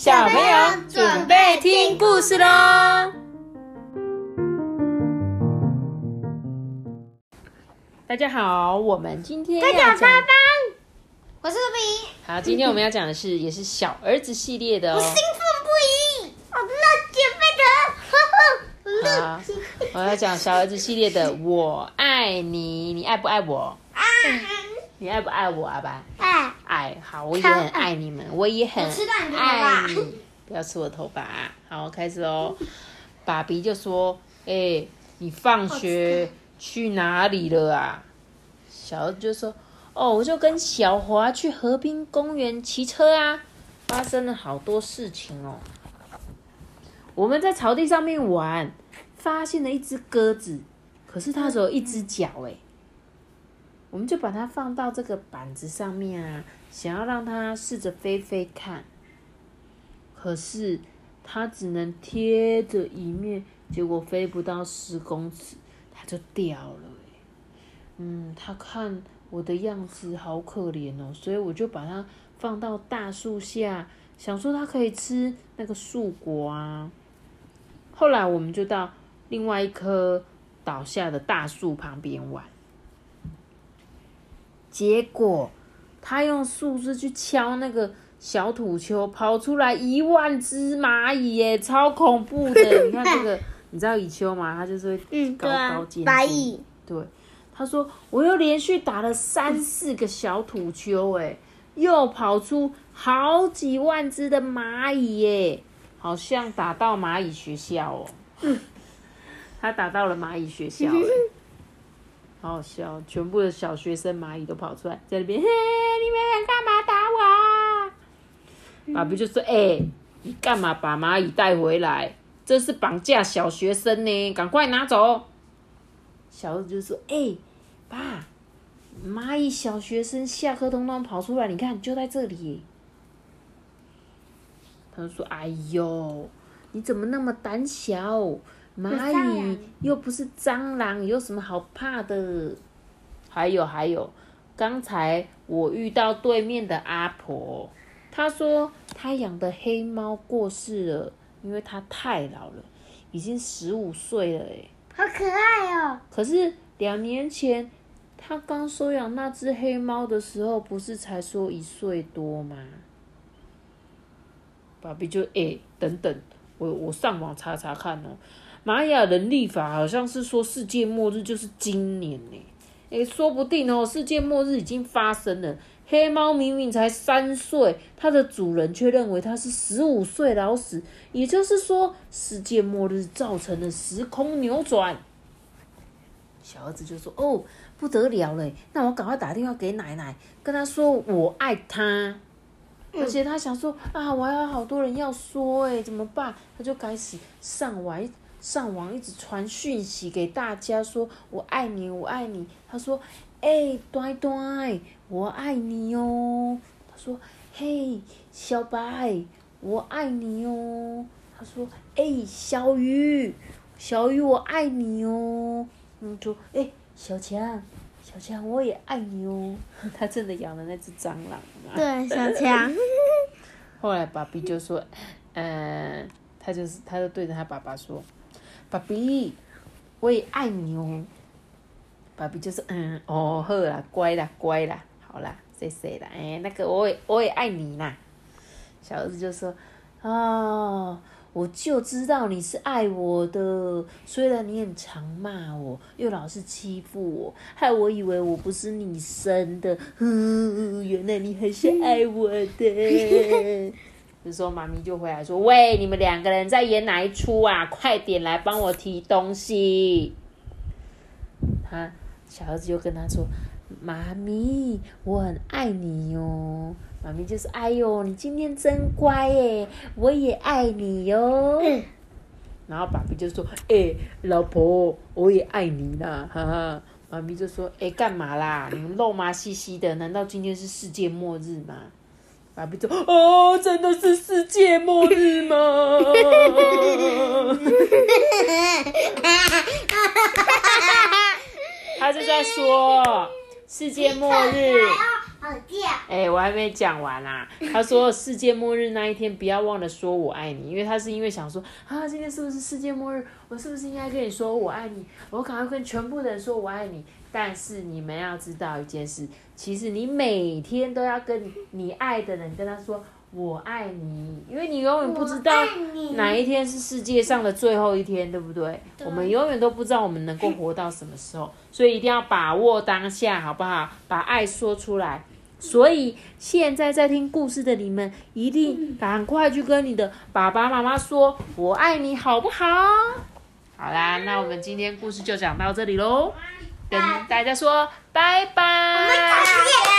小朋友准备听故事喽！大家好，我们今天要讲，我是比，好，今天我们要讲的是 也是小儿子系列的哦。兴奋不已，我乐姐妹的，好，我要讲小儿子系列的《我爱你》，你爱不爱我？啊，你爱不爱我啊？吧，哎，爱，好，我也很爱你们，我也很爱你。不要吃我头发、啊。好，开始哦。爸比就说：“哎、你放学去哪里了啊？”小儿子就说：“哦，我就跟小华去河滨公园骑车啊，发生了好多事情哦。我们在草地上面玩，发现了一只鸽子，可是它只有一只脚哎。我们就把它放到这个板子上面啊，想要让它试着飞飞看。可是它只能贴着一面，结果飞不到十公尺，它就掉了嗯，它看我的样子好可怜哦，所以我就把它放到大树下，想说它可以吃那个树果啊。后来我们就到另外一棵倒下的大树旁边玩，结果他用树枝去敲那个小土丘，跑出来一万只蚂蚁耶，超恐怖的！你看这个，你知道蚁丘吗？它就是会嗯，高高尖，尖。白蚁，对，他说我又连续打了三四个小土丘，哎，又跑出好几万只的蚂蚁耶，好像打到蚂蚁学校哦。他打到了蚂蚁学校，哎，好好笑，全部的小学生蚂蚁都跑出来，在那边，嘿，你们想干嘛打我啊？爸比就说，哎、你干嘛把蚂蚁带回来？这是绑架小学生呢，赶快拿走。小儿子就说：“哎、爸，蚂蚁小学生下课通通跑出来，你看就在这里。”他就说：“哎呦，你怎么那么胆小？蚂蟑蚁又不是蟑螂，有什么好怕的？还有还有，刚才我遇到对面的阿婆，她说她养的黑猫过世了，因为它太老了，已经十五岁了，哎。”好可爱哦，可是两年前他刚收养那只黑猫的时候，不是才说一岁多吗？爸比就诶、等等，我我上网查查看哦，玛雅人历法好像是说世界末日就是今年呢，诶、说不定哦，世界末日已经发生了。黑猫明明才三岁，它的主人却认为它是十五岁老死，也就是说，世界末日造成了时空扭转。小儿子就说：“哦，不得了了，那我赶快打电话给奶奶，跟她说我爱她。而且他想说啊，我还有好多人要说哎，怎么办？他就开始上网，上网一直传讯息给大家说我爱你，我爱你。他说：哎、呆呆，我爱你哦。他说：嘿，小白，我爱你哦。他说：哎、小鱼，小鱼，我爱你哦。嗯，就，哎、小强，小强，我也爱你哦。他真的养了那只蟑螂嘛？对，小强，后来爸比就说，嗯，他就是，他就对着他爸爸说，爸比，我也爱你哦。爸比就说，嗯，哦，好啦，乖啦，乖啦，好啦，谢谢啦，哎、那个我也我也爱你啦。小儿子就说，哦，我就知道你是爱我的，虽然你很常骂我，又老是欺负我，害我以为我不是你生的。哼，原来你还是爱我的。这时候妈咪就回来说：“喂，你们两个人在演哪一出啊？快点来帮我提东西。”他小儿子就跟他说：“妈咪，我很爱你哟。”妈咪就是：“哎呦，你今天真乖耶，我也爱你哟。然后爸比就说：“哎、老婆，我也爱你啦，哈哈。”妈咪就说：“哎、干嘛啦？你们肉麻兮兮的，难道今天是世界末日吗？”爸比说：“哦，真的是世界末日吗？” 他就在说世界末日，哎、我还没讲完啊。他说世界末日那一天，不要忘了说我爱你，因为他是因为想说啊，今天是不是世界末日？我是不是应该跟你说我爱你？我赶快跟全部的人说我爱你。但是你们要知道一件事，其实你每天都要跟你爱的人跟他说我爱你，因为你永远不知道哪一天是世界上的最后一天，对不对？对我们永远都不知道我们能够活到什么时候，所以一定要把握当下，好不好？把爱说出来。所以现在在听故事的你们，一定赶快去跟你的爸爸妈妈说“我爱你”，好不好？好啦，那我们今天故事就讲到这里喽，跟大家说拜拜。